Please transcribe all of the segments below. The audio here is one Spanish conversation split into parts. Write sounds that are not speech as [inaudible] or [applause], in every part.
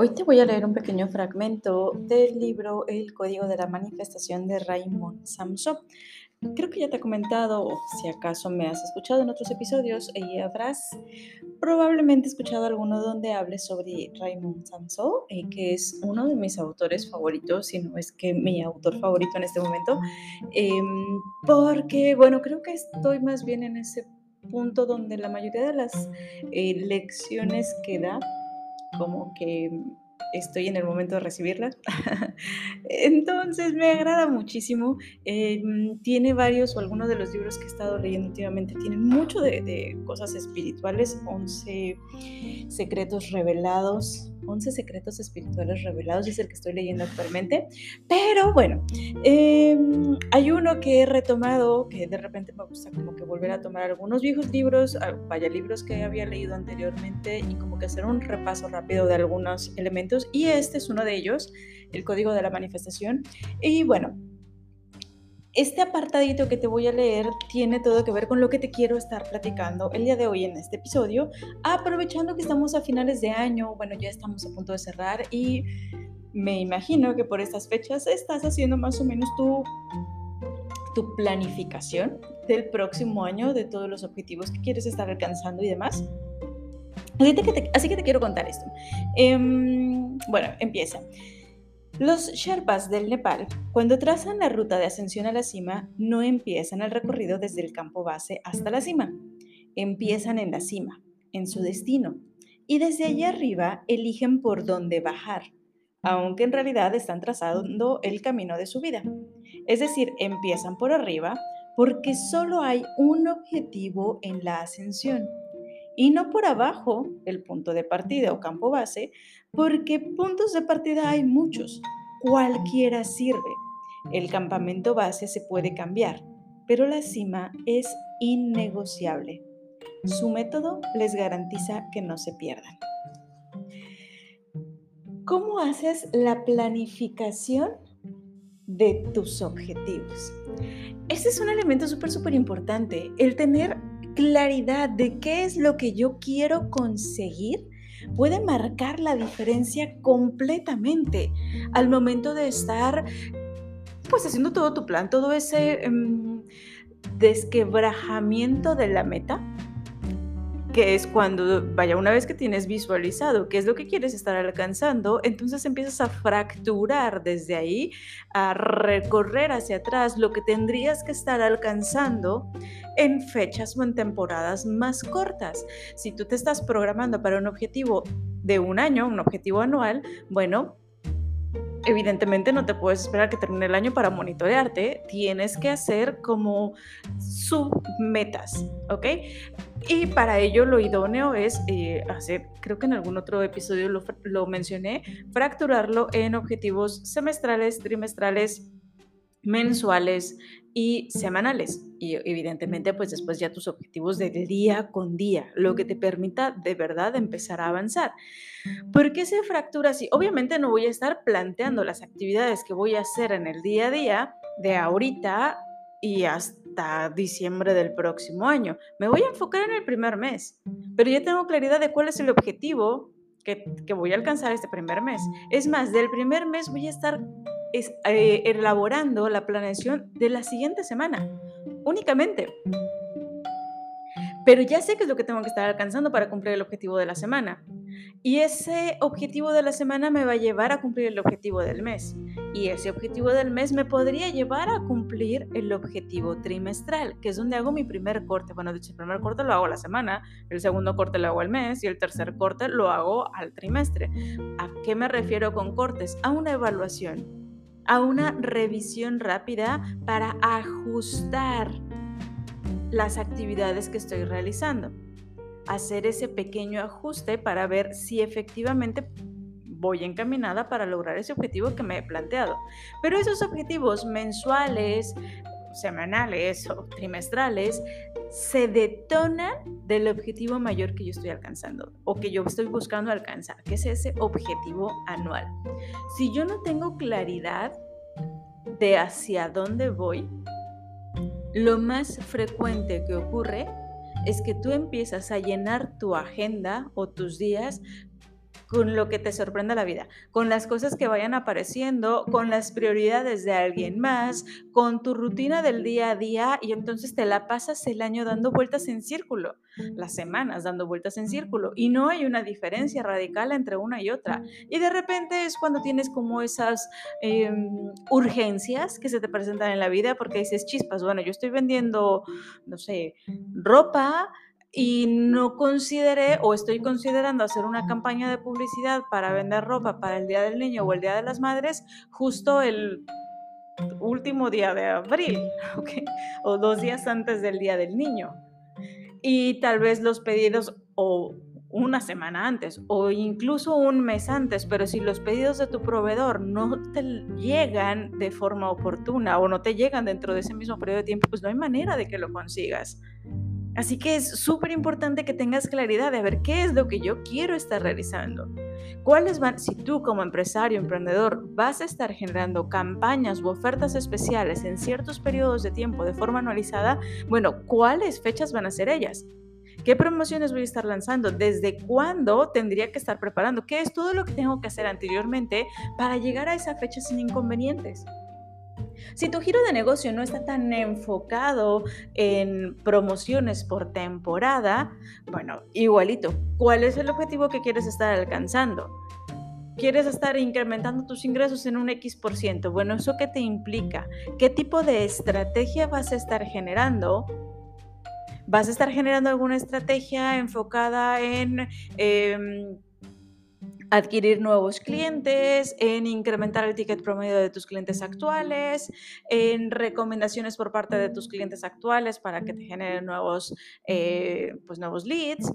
Hoy te voy a leer un pequeño fragmento del libro El Código de la Manifestación de Raymond Samson. Creo que ya te he comentado, o si acaso me has escuchado en otros episodios, y habrás probablemente escuchado alguno donde hable sobre Raymond Samson, eh, que es uno de mis autores favoritos, si no es que mi autor favorito en este momento, em, porque, bueno, creo que estoy más bien en ese punto donde la mayoría de las eh, lecciones que da como que estoy en el momento de recibirlas. [laughs] Entonces me agrada muchísimo. Em, tiene varios o algunos de los libros que he estado leyendo últimamente tienen mucho de, cosas espirituales, 11 secretos revelados 11 secretos espirituales revelados, es el que estoy leyendo actualmente. Pero bueno, em, hay uno que he retomado, que de repente me gusta como que volver a tomar algunos viejos libros, ah, vaya libros que había leído anteriormente y como que hacer un repaso rápido de algunos elementos. Y este es uno de ellos, el código de la manifestación. Y bueno, este apartadito que te voy a leer tiene todo que ver con lo que te quiero estar platicando el día de hoy en este episodio, aprovechando que estamos a finales de año, bueno, ya estamos a punto de cerrar y me imagino que por estas fechas estás haciendo más o menos tu, tu planificación del próximo año, de todos los objetivos que quieres estar alcanzando y demás. Así que te, quiero contar esto. Em, bueno, empieza. Los Sherpas del Nepal, cuando trazan la ruta de ascensión a la cima, no empiezan el recorrido desde el campo base hasta la cima. Empiezan en la cima, en su destino, y desde allí arriba eligen por dónde bajar, aunque en realidad están trazando el camino de su vida. Es decir, empiezan por arriba porque solo hay un objetivo en la ascensión y no por abajo, el punto de partida o campo base, porque puntos de partida hay muchos, cualquiera sirve. El campamento base se puede cambiar, pero la cima es innegociable. Su método les garantiza que no se pierdan. ¿Cómo haces la planificación de tus objetivos? Este es un elemento súper, súper importante, el tener claridad de qué es lo que yo quiero conseguir puede marcar la diferencia completamente. Al momento de estar pues haciendo todo tu plan, todo ese em, desquebrajamiento de la meta que es cuando, vaya, una vez que tienes visualizado qué es lo que quieres estar alcanzando, entonces empiezas a fracturar desde ahí, a recorrer hacia atrás lo que tendrías que estar alcanzando en fechas o en temporadas más cortas. Si tú te estás programando para un objetivo de un año, un objetivo anual, bueno, evidentemente no te puedes esperar que termine el año para monitorearte, tienes que hacer como submetas, ¿ok? Y para ello lo idóneo es eh, hacer, creo que en algún otro episodio lo, lo mencioné, fracturarlo en objetivos semestrales, trimestrales, mensuales y semanales. Y evidentemente, pues después ya tus objetivos de día con día, lo que te permita de verdad empezar a avanzar. ¿Por qué se fractura así? Obviamente no voy a estar planteando las actividades que voy a hacer en el día a día de ahorita y hasta diciembre del próximo año. Me voy a enfocar en el primer mes, pero ya tengo claridad de cuál es el objetivo que, que voy a alcanzar este primer mes. Es más, del primer mes voy a estar es, eh, elaborando la planeación de la siguiente semana, únicamente. Pero ya sé qué es lo que tengo que estar alcanzando para cumplir el objetivo de la semana. Y ese objetivo de la semana me va a llevar a cumplir el objetivo del mes. Y ese objetivo del mes me podría llevar a cumplir el objetivo trimestral, que es donde hago mi primer corte. Bueno, de hecho, el primer corte lo hago la semana, el segundo corte lo hago al mes y el tercer corte lo hago al trimestre. ¿A qué me refiero con cortes? A una evaluación a una revisión rápida para ajustar las actividades que estoy realizando. Hacer ese pequeño ajuste para ver si efectivamente voy encaminada para lograr ese objetivo que me he planteado. Pero esos objetivos mensuales, semanales o trimestrales se detonan del objetivo mayor que yo estoy alcanzando o que yo estoy buscando alcanzar, que es ese objetivo anual. Si yo no tengo claridad de hacia dónde voy, lo más frecuente que ocurre es que tú empiezas a llenar tu agenda o tus días con lo que te sorprenda la vida, con las cosas que vayan apareciendo, con las prioridades de alguien más, con tu rutina del día a día y entonces te la pasas el año dando vueltas en círculo, las semanas dando vueltas en círculo y no hay una diferencia radical entre una y otra. Y de repente es cuando tienes como esas em, urgencias que se te presentan en la vida porque dices, chispas, bueno, yo estoy vendiendo, no sé, ropa y no consideré o estoy considerando hacer una campaña de publicidad para vender ropa para el Día del Niño o el Día de las Madres justo el último día de abril, [laughs] o dos días antes del Día del Niño. Y tal vez los pedidos o una semana antes o incluso un mes antes, pero si los pedidos de tu proveedor no te llegan de forma oportuna o no te llegan dentro de ese mismo periodo de tiempo, pues no hay manera de que lo consigas. Así que es súper importante que tengas claridad de ver qué es lo que yo quiero estar realizando. ¿Cuáles van, si tú como empresario, emprendedor, vas a estar generando campañas u ofertas especiales en ciertos periodos de tiempo de forma anualizada, bueno, ¿cuáles fechas van a ser ellas? ¿Qué promociones voy a estar lanzando? ¿Desde cuándo tendría que estar preparando? ¿Qué es todo lo que tengo que hacer anteriormente para llegar a esa fecha sin inconvenientes? Si tu giro de negocio no está tan enfocado en promociones por temporada, bueno, igualito, ¿cuál es el objetivo que quieres estar alcanzando? ¿Quieres estar incrementando tus ingresos en un X por ciento? Bueno, ¿eso qué te implica? ¿Qué tipo de estrategia vas a estar generando? ¿Vas a estar generando alguna estrategia enfocada en... Em, adquirir nuevos clientes, en incrementar el ticket promedio de tus clientes actuales, en recomendaciones por parte de tus clientes actuales para que te generen nuevos, eh, pues nuevos leads.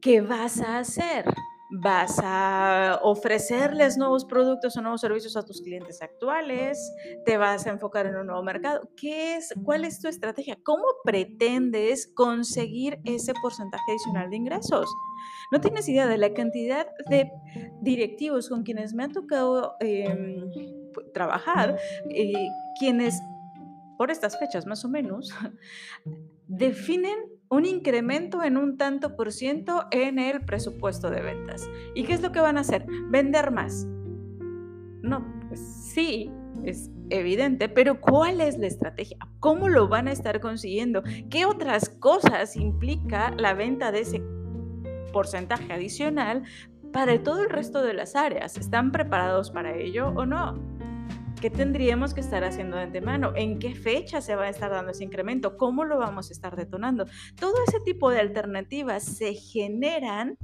¿Qué vas a hacer? Vas a ofrecerles nuevos productos o nuevos servicios a tus clientes actuales, te vas a enfocar en un nuevo mercado. ¿Qué es, ¿Cuál es tu estrategia? ¿Cómo pretendes conseguir ese porcentaje adicional de ingresos? No tienes idea de la cantidad de directivos con quienes me ha tocado em, trabajar, eh, quienes por estas fechas más o menos [laughs] definen un incremento en un tanto por ciento en el presupuesto de ventas. ¿Y qué es lo que van a hacer? Vender más. No, pues sí, es evidente, pero ¿cuál es la estrategia? ¿Cómo lo van a estar consiguiendo? ¿Qué otras cosas implica la venta de ese porcentaje adicional para todo el resto de las áreas? ¿Están preparados para ello o no? ¿Qué tendríamos que estar haciendo de antemano? ¿En qué fecha se va a estar dando ese incremento? ¿Cómo lo vamos a estar detonando? Todo ese tipo de alternativas se generan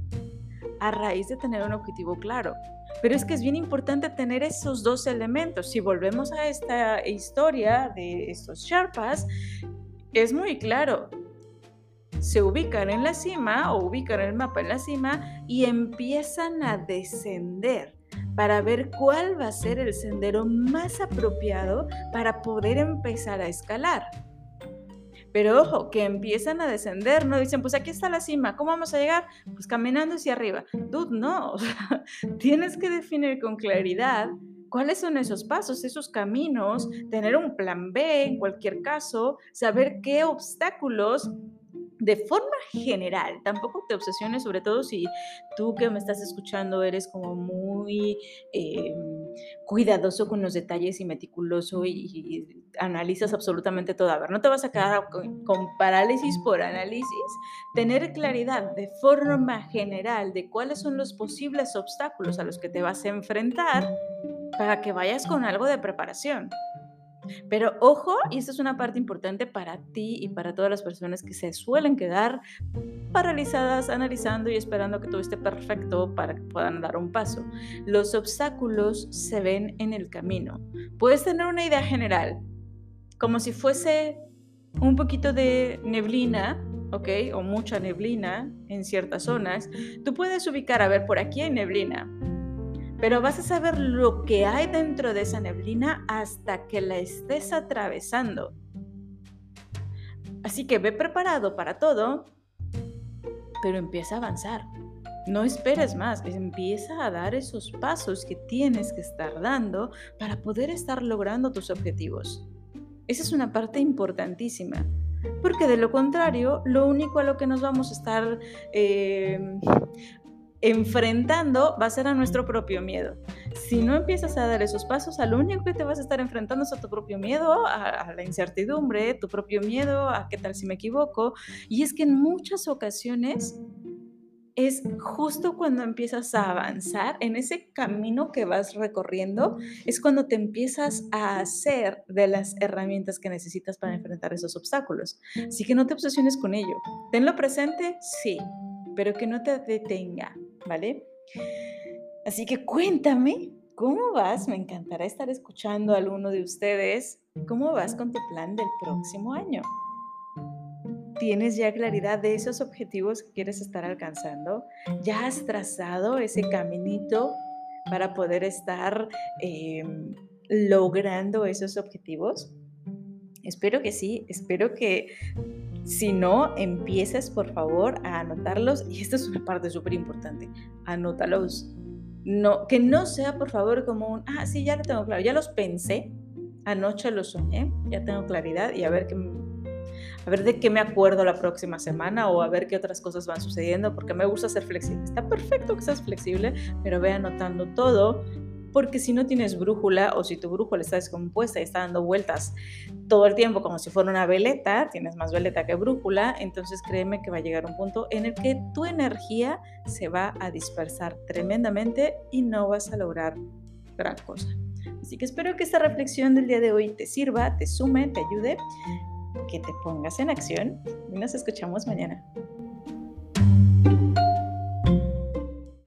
a raíz de tener un objetivo claro. Pero es que es bien importante tener esos dos elementos. Si volvemos a esta historia de estos Sherpas, es muy claro. Se ubican en la cima o ubican el mapa en la cima y empiezan a descender para ver cuál va a ser el sendero más apropiado para poder empezar a escalar. Pero ojo, que empiezan a descender, no dicen, pues aquí está la cima, ¿cómo vamos a llegar? Pues caminando hacia arriba. Dude, no, [laughs] tienes que definir con claridad cuáles son esos pasos, esos caminos, tener un plan B en cualquier caso, saber qué obstáculos de forma general, tampoco te obsesiones, sobre todo si tú que me estás escuchando eres como muy em, cuidadoso con los detalles y meticuloso y, analizas absolutamente todo. A ver, no te vas a quedar con, con parálisis por análisis. Tener claridad de forma general de cuáles son los posibles obstáculos a los que te vas a enfrentar para que vayas con algo de preparación. Pero ojo, y esta es una parte importante para ti y para todas las personas que se suelen quedar paralizadas analizando y esperando que todo esté perfecto para que puedan dar un paso. Los obstáculos se ven en el camino. Puedes tener una idea general, como si fuese un poquito de neblina, ¿ok? O mucha neblina en ciertas zonas. Tú puedes ubicar, a ver, por aquí hay neblina pero vas a saber lo que hay dentro de esa neblina hasta que la estés atravesando. Así que ve preparado para todo, pero empieza a avanzar. No esperes más, empieza a dar esos pasos que tienes que estar dando para poder estar logrando tus objetivos. Esa es una parte importantísima, porque de lo contrario, lo único a lo que nos vamos a estar eh, enfrentando va a ser a nuestro propio miedo. Si no empiezas a dar esos pasos, al único que te vas a estar enfrentando es a tu propio miedo, a, a, la incertidumbre, tu propio miedo, a qué tal si me equivoco. Y es que en muchas ocasiones es justo cuando empiezas a avanzar en ese camino que vas recorriendo, es cuando te empiezas a hacer de las herramientas que necesitas para enfrentar esos obstáculos. Así que no te obsesiones con ello. Tenlo presente, sí, pero que no te detenga, ¿vale? Así que cuéntame, ¿cómo vas? Me encantará estar escuchando a alguno de ustedes. ¿Cómo vas con tu plan del próximo año? ¿Tienes ya claridad de esos objetivos que quieres estar alcanzando? ¿Ya has trazado ese caminito para poder estar em, logrando esos objetivos? Espero que sí, espero que si no, empieces por favor a anotarlos y esta es una parte súper importante, anótalos. No, que no sea por favor como un, ah, sí, ya lo tengo claro, ya los pensé, anoche los soñé, ya tengo claridad y a ver qué a ver de qué me acuerdo la próxima semana o a ver qué otras cosas van sucediendo, porque me gusta ser flexible. Está perfecto que seas flexible, pero ve anotando todo, porque si no tienes brújula o si tu brújula está descompuesta y está dando vueltas todo el tiempo como si fuera una veleta, tienes más veleta que brújula, entonces créeme que va a llegar un punto en el que tu energía se va a dispersar tremendamente y no vas a lograr gran cosa. Así que espero que esta reflexión del día de hoy te sirva, te sume, te ayude que te pongas en acción y nos escuchamos mañana.